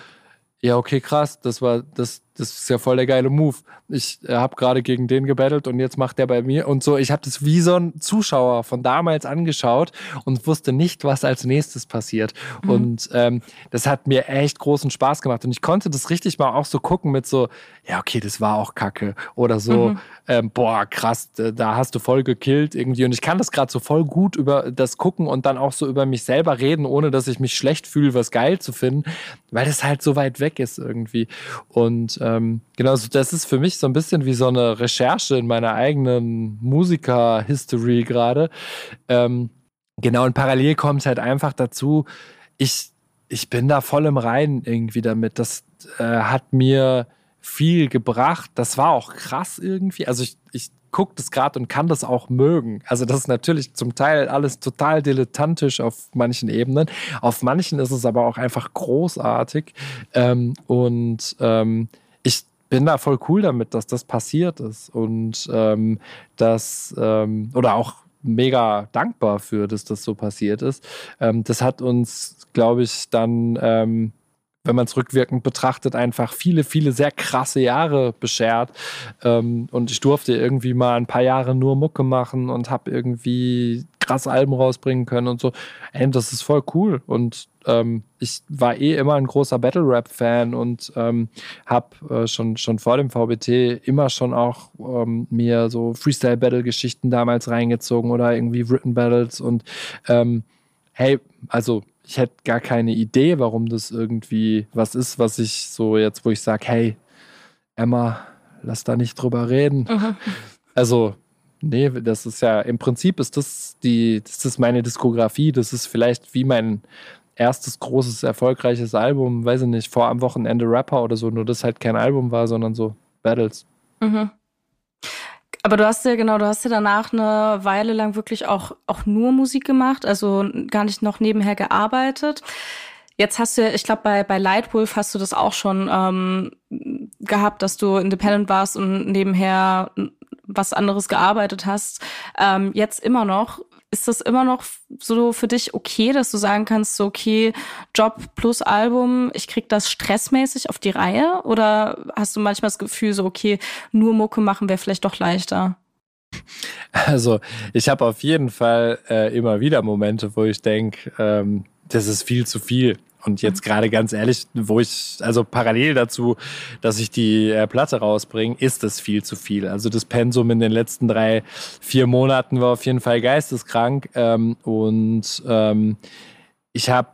ja, okay, krass, das war, das, das ist ja voll der geile Move. Ich äh, habe gerade gegen den gebettelt und jetzt macht der bei mir und so. Ich habe das wie so ein Zuschauer von damals angeschaut und wusste nicht, was als nächstes passiert. Mhm. Und ähm, das hat mir echt großen Spaß gemacht und ich konnte das richtig mal auch so gucken mit so, ja, okay, das war auch Kacke oder so, mhm. ähm, boah, krass, da hast du voll gekillt irgendwie. Und ich kann das gerade so voll gut über das gucken und dann auch so über mich selber reden, ohne dass ich mich schlecht fühle, was geil zu finden, weil das halt so weit weg ist irgendwie. Und ähm, genau, das ist für mich so ein bisschen wie so eine Recherche in meiner eigenen Musiker-History gerade. Ähm, genau, und parallel kommt halt einfach dazu, ich, ich bin da voll im Reinen irgendwie damit. Das äh, hat mir viel gebracht. Das war auch krass irgendwie. Also ich, ich gucke das gerade und kann das auch mögen. Also das ist natürlich zum Teil alles total dilettantisch auf manchen Ebenen. Auf manchen ist es aber auch einfach großartig. Ähm, und ähm, bin da voll cool damit, dass das passiert ist. Und ähm, das, ähm, oder auch mega dankbar für, dass das so passiert ist. Ähm, das hat uns, glaube ich, dann ähm, wenn man es rückwirkend betrachtet, einfach viele, viele sehr krasse Jahre beschert. Ähm, und ich durfte irgendwie mal ein paar Jahre nur Mucke machen und habe irgendwie krasse Alben rausbringen können und so. Ey, das ist voll cool. Und ähm, ich war eh immer ein großer Battle-Rap-Fan und ähm, habe äh, schon, schon vor dem VBT immer schon auch ähm, mir so Freestyle-Battle-Geschichten damals reingezogen oder irgendwie Written Battles und ähm, hey, also ich hätte gar keine Idee, warum das irgendwie was ist, was ich so jetzt, wo ich sage, hey, Emma, lass da nicht drüber reden. Mhm. Also, nee, das ist ja, im Prinzip ist das die, das ist meine Diskografie, das ist vielleicht wie mein erstes großes, erfolgreiches Album, weiß ich nicht, vor am Wochenende Rapper oder so, nur das halt kein Album war, sondern so Battles. Mhm. Aber du hast ja, genau, du hast ja danach eine Weile lang wirklich auch, auch nur Musik gemacht, also gar nicht noch nebenher gearbeitet. Jetzt hast du ja, ich glaube, bei, bei Lightwolf hast du das auch schon ähm, gehabt, dass du independent warst und nebenher was anderes gearbeitet hast. Ähm, jetzt immer noch ist das immer noch so für dich okay, dass du sagen kannst, so okay, Job plus Album, ich krieg das stressmäßig auf die Reihe? Oder hast du manchmal das Gefühl, so okay, nur Mucke machen wäre vielleicht doch leichter? Also ich habe auf jeden Fall äh, immer wieder Momente, wo ich denke, ähm, das ist viel zu viel. Und jetzt mhm. gerade ganz ehrlich, wo ich, also parallel dazu, dass ich die äh, Platte rausbringe, ist das viel zu viel. Also das Pensum in den letzten drei, vier Monaten war auf jeden Fall geisteskrank. Ähm, und ähm, ich habe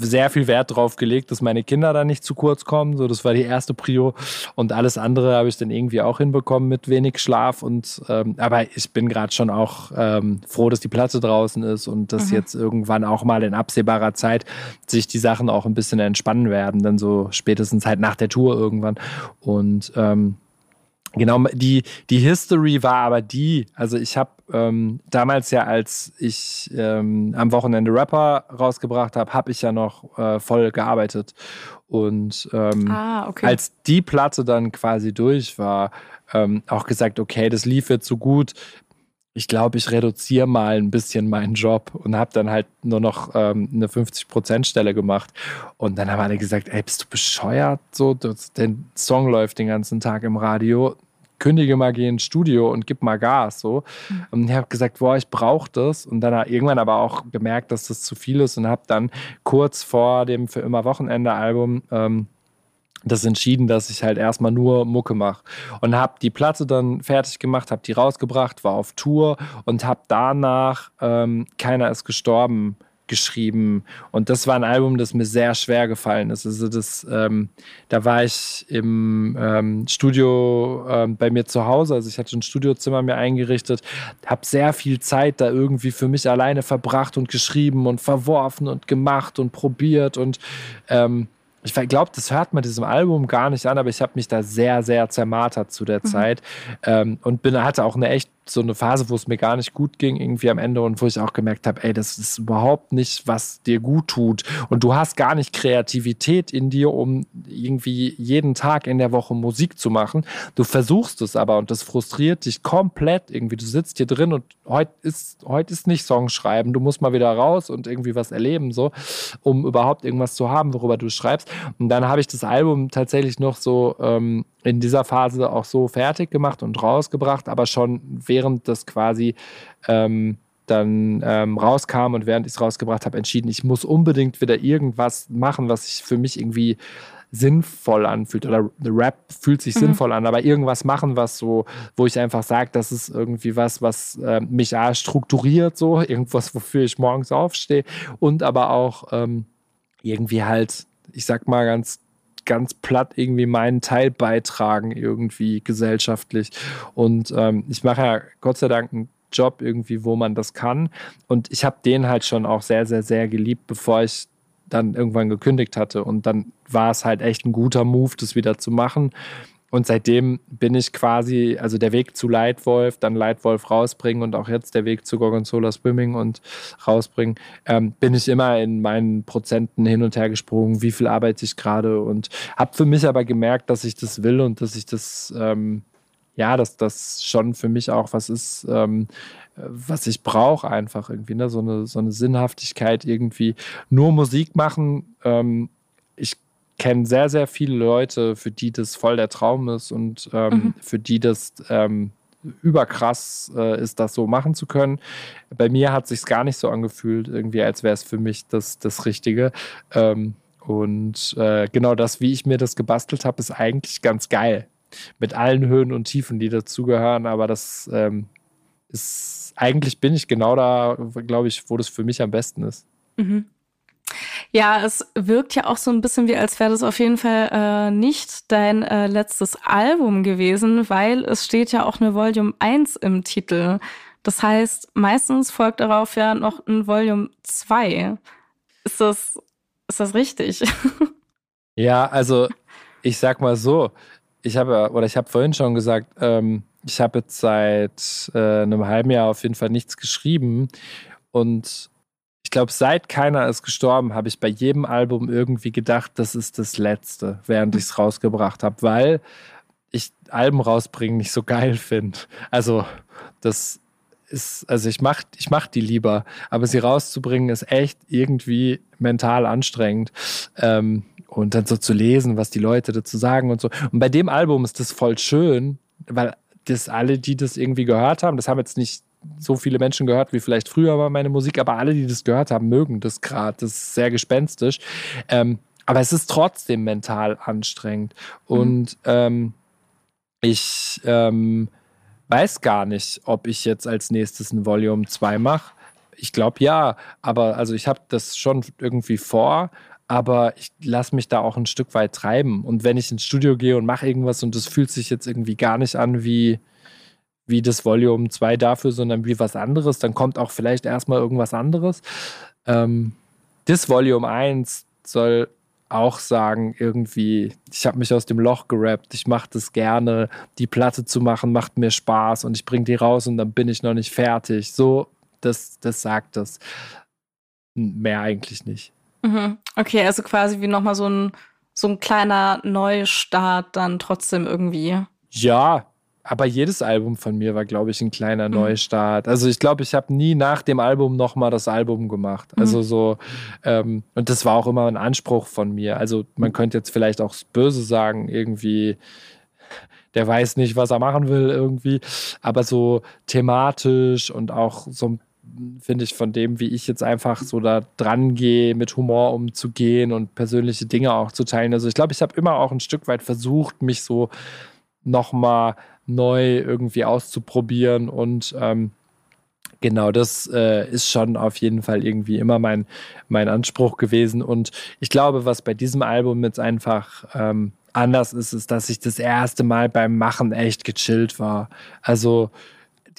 sehr viel Wert drauf gelegt, dass meine Kinder da nicht zu kurz kommen. So, das war die erste Prio. Und alles andere habe ich dann irgendwie auch hinbekommen mit wenig Schlaf. Und ähm, aber ich bin gerade schon auch ähm, froh, dass die Platte draußen ist und dass mhm. jetzt irgendwann auch mal in absehbarer Zeit sich die Sachen auch ein bisschen entspannen werden. Dann so spätestens halt nach der Tour irgendwann. Und ähm, Genau, die, die History war aber die, also ich habe ähm, damals ja, als ich ähm, am Wochenende Rapper rausgebracht habe, habe ich ja noch äh, voll gearbeitet. Und ähm, ah, okay. als die Platte dann quasi durch war, ähm, auch gesagt, okay, das lief jetzt so gut. Ich glaube, ich reduziere mal ein bisschen meinen Job und habe dann halt nur noch ähm, eine 50%-Stelle gemacht. Und dann haben alle gesagt, ey, bist du bescheuert? So, das, der Song läuft den ganzen Tag im Radio kündige mal, geh ins Studio und gib mal Gas. So. Mhm. Und ich habe gesagt, boah, ich brauche das. Und dann irgendwann aber auch gemerkt, dass das zu viel ist und habe dann kurz vor dem für immer Wochenende-Album ähm, das entschieden, dass ich halt erstmal nur Mucke mache und habe die Platte dann fertig gemacht, habe die rausgebracht, war auf Tour und habe danach ähm, Keiner ist gestorben geschrieben. Und das war ein Album, das mir sehr schwer gefallen ist. Also das, ähm, da war ich im ähm, Studio ähm, bei mir zu Hause. Also ich hatte ein Studiozimmer mir eingerichtet, habe sehr viel Zeit da irgendwie für mich alleine verbracht und geschrieben und verworfen und gemacht und probiert und ähm, ich glaube, das hört man diesem Album gar nicht an, aber ich habe mich da sehr, sehr zermartert zu der mhm. Zeit ähm, und bin, hatte auch eine echt so eine Phase, wo es mir gar nicht gut ging, irgendwie am Ende und wo ich auch gemerkt habe, ey, das ist überhaupt nicht, was dir gut tut. Und du hast gar nicht Kreativität in dir, um irgendwie jeden Tag in der Woche Musik zu machen. Du versuchst es aber und das frustriert dich komplett irgendwie. Du sitzt hier drin und heute ist, heute ist nicht Song schreiben. Du musst mal wieder raus und irgendwie was erleben, so, um überhaupt irgendwas zu haben, worüber du schreibst. Und dann habe ich das Album tatsächlich noch so ähm, in dieser Phase auch so fertig gemacht und rausgebracht, aber schon während das quasi ähm, dann ähm, rauskam und während ich es rausgebracht habe, entschieden, ich muss unbedingt wieder irgendwas machen, was sich für mich irgendwie sinnvoll anfühlt oder Rap fühlt sich mhm. sinnvoll an, aber irgendwas machen, was so, wo ich einfach sage, das ist irgendwie was, was äh, mich A, strukturiert, so irgendwas, wofür ich morgens aufstehe und aber auch ähm, irgendwie halt, ich sag mal ganz ganz platt irgendwie meinen Teil beitragen, irgendwie gesellschaftlich. Und ähm, ich mache ja Gott sei Dank einen Job irgendwie, wo man das kann. Und ich habe den halt schon auch sehr, sehr, sehr geliebt, bevor ich dann irgendwann gekündigt hatte. Und dann war es halt echt ein guter Move, das wieder zu machen. Und seitdem bin ich quasi, also der Weg zu Leitwolf, dann Leitwolf rausbringen und auch jetzt der Weg zu Gorgonzola Swimming und rausbringen, ähm, bin ich immer in meinen Prozenten hin und her gesprungen, wie viel arbeite ich gerade und habe für mich aber gemerkt, dass ich das will und dass ich das, ähm, ja, dass das schon für mich auch was ist, ähm, was ich brauche einfach irgendwie, ne? so, eine, so eine Sinnhaftigkeit irgendwie. Nur Musik machen, ähm, kenne sehr, sehr viele Leute, für die das voll der Traum ist und ähm, mhm. für die das ähm, überkrass äh, ist, das so machen zu können. Bei mir hat sich gar nicht so angefühlt, irgendwie, als wäre es für mich das, das Richtige. Ähm, und äh, genau das, wie ich mir das gebastelt habe, ist eigentlich ganz geil. Mit allen Höhen und Tiefen, die dazugehören, aber das ähm, ist, eigentlich bin ich genau da, glaube ich, wo das für mich am besten ist. Mhm. Ja, es wirkt ja auch so ein bisschen wie, als wäre das auf jeden Fall äh, nicht dein äh, letztes Album gewesen, weil es steht ja auch eine Volume 1 im Titel. Das heißt, meistens folgt darauf ja noch ein Volume 2. Ist das, ist das richtig? ja, also ich sag mal so, ich habe, oder ich habe vorhin schon gesagt, ähm, ich habe jetzt seit äh, einem halben Jahr auf jeden Fall nichts geschrieben und ich glaube, seit keiner ist gestorben, habe ich bei jedem Album irgendwie gedacht, das ist das letzte, während ich es rausgebracht habe, weil ich Alben rausbringen nicht so geil finde. Also, das ist, also ich mach, ich mach die lieber, aber sie rauszubringen ist echt irgendwie mental anstrengend. Ähm, und dann so zu lesen, was die Leute dazu sagen und so. Und bei dem Album ist das voll schön, weil das alle, die das irgendwie gehört haben, das haben jetzt nicht so viele Menschen gehört wie vielleicht früher war meine Musik, aber alle, die das gehört haben, mögen das gerade. Das ist sehr gespenstisch. Ähm, aber es ist trotzdem mental anstrengend. Mhm. Und ähm, ich ähm, weiß gar nicht, ob ich jetzt als nächstes ein Volume 2 mache. Ich glaube ja, aber also ich habe das schon irgendwie vor, aber ich lasse mich da auch ein Stück weit treiben. Und wenn ich ins Studio gehe und mache irgendwas und das fühlt sich jetzt irgendwie gar nicht an wie wie das Volume 2 dafür, sondern wie was anderes. Dann kommt auch vielleicht erstmal irgendwas anderes. Ähm, das Volume 1 soll auch sagen, irgendwie, ich habe mich aus dem Loch gerappt, ich mache das gerne, die Platte zu machen macht mir Spaß und ich bringe die raus und dann bin ich noch nicht fertig. So, das, das sagt das. Mehr eigentlich nicht. Mhm. Okay, also quasi wie nochmal so ein, so ein kleiner Neustart dann trotzdem irgendwie. Ja, aber jedes Album von mir war, glaube ich, ein kleiner mhm. Neustart. Also ich glaube, ich habe nie nach dem Album nochmal das Album gemacht. Also mhm. so, ähm, und das war auch immer ein Anspruch von mir. Also man könnte jetzt vielleicht auch böse sagen, irgendwie, der weiß nicht, was er machen will, irgendwie. Aber so thematisch und auch so finde ich, von dem, wie ich jetzt einfach so da dran gehe, mit Humor umzugehen und persönliche Dinge auch zu teilen. Also ich glaube, ich habe immer auch ein Stück weit versucht, mich so nochmal neu irgendwie auszuprobieren und ähm, Genau, das äh, ist schon auf jeden Fall irgendwie immer mein, mein Anspruch gewesen. Und ich glaube, was bei diesem Album jetzt einfach ähm, anders ist, ist, dass ich das erste Mal beim Machen echt gechillt war. Also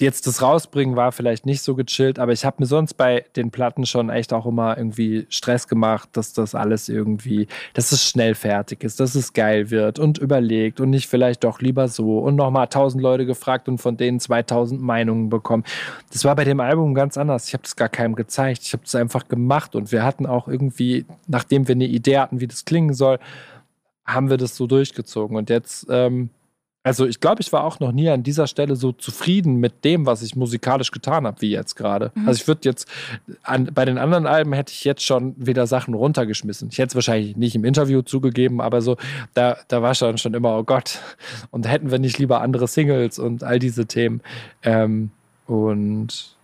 jetzt das Rausbringen war vielleicht nicht so gechillt, aber ich habe mir sonst bei den Platten schon echt auch immer irgendwie Stress gemacht, dass das alles irgendwie, dass es schnell fertig ist, dass es geil wird und überlegt und nicht vielleicht doch lieber so und nochmal tausend Leute gefragt und von denen 2000 Meinungen bekommen. Das war bei dem Album ganz anders. Ich habe das gar keinem gezeigt. Ich habe das einfach gemacht und wir hatten auch irgendwie, nachdem wir eine Idee hatten, wie das klingen soll, haben wir das so durchgezogen. Und jetzt ähm, also ich glaube, ich war auch noch nie an dieser Stelle so zufrieden mit dem, was ich musikalisch getan habe, wie jetzt gerade. Mhm. Also ich würde jetzt, an, bei den anderen Alben hätte ich jetzt schon wieder Sachen runtergeschmissen. Ich hätte es wahrscheinlich nicht im Interview zugegeben, aber so, da, da war schon, schon immer, oh Gott, und hätten wir nicht lieber andere Singles und all diese Themen. Ähm, und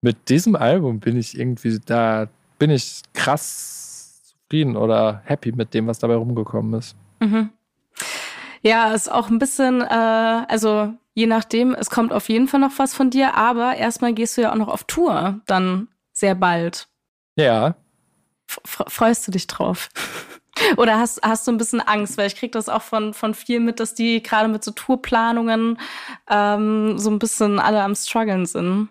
mit diesem Album bin ich irgendwie, da bin ich krass zufrieden oder happy mit dem, was dabei rumgekommen ist. Mhm. Ja, ist auch ein bisschen, äh, also je nachdem, es kommt auf jeden Fall noch was von dir, aber erstmal gehst du ja auch noch auf Tour, dann sehr bald. Ja. F freust du dich drauf? Oder hast, hast du ein bisschen Angst? Weil ich krieg das auch von, von vielen mit, dass die gerade mit so Tourplanungen ähm, so ein bisschen alle am struggeln sind.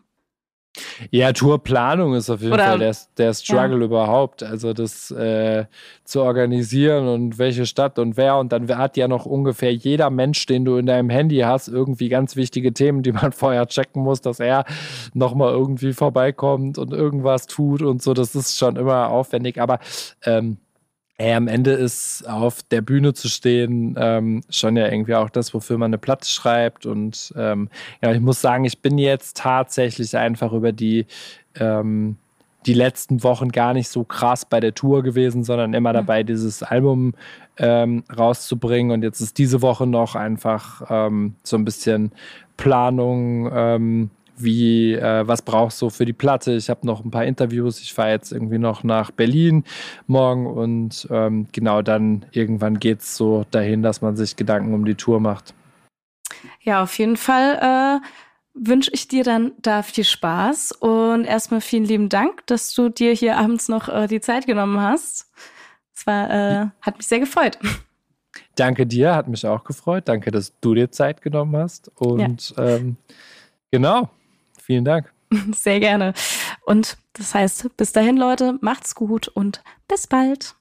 Ja, Tourplanung ist auf jeden Oder, Fall der, der Struggle ja. überhaupt. Also das äh, zu organisieren und welche Stadt und wer. Und dann hat ja noch ungefähr jeder Mensch, den du in deinem Handy hast, irgendwie ganz wichtige Themen, die man vorher checken muss, dass er nochmal irgendwie vorbeikommt und irgendwas tut und so. Das ist schon immer aufwendig. Aber ähm, Ey, am Ende ist auf der Bühne zu stehen ähm, schon ja irgendwie auch das, wofür man eine Platte schreibt. Und ähm, ja, ich muss sagen, ich bin jetzt tatsächlich einfach über die, ähm, die letzten Wochen gar nicht so krass bei der Tour gewesen, sondern immer mhm. dabei, dieses Album ähm, rauszubringen. Und jetzt ist diese Woche noch einfach ähm, so ein bisschen Planung ähm, wie, äh, was brauchst du für die Platte? Ich habe noch ein paar Interviews. Ich fahre jetzt irgendwie noch nach Berlin morgen und ähm, genau dann irgendwann geht es so dahin, dass man sich Gedanken um die Tour macht. Ja, auf jeden Fall äh, wünsche ich dir dann da viel Spaß und erstmal vielen lieben Dank, dass du dir hier abends noch äh, die Zeit genommen hast. Es war, äh, hat mich sehr gefreut. Danke dir, hat mich auch gefreut. Danke, dass du dir Zeit genommen hast. Und ja. ähm, genau, Vielen Dank. Sehr gerne. Und das heißt, bis dahin, Leute, macht's gut und bis bald.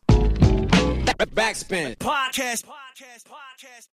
Backspin. Podcast. Podcast. Podcast.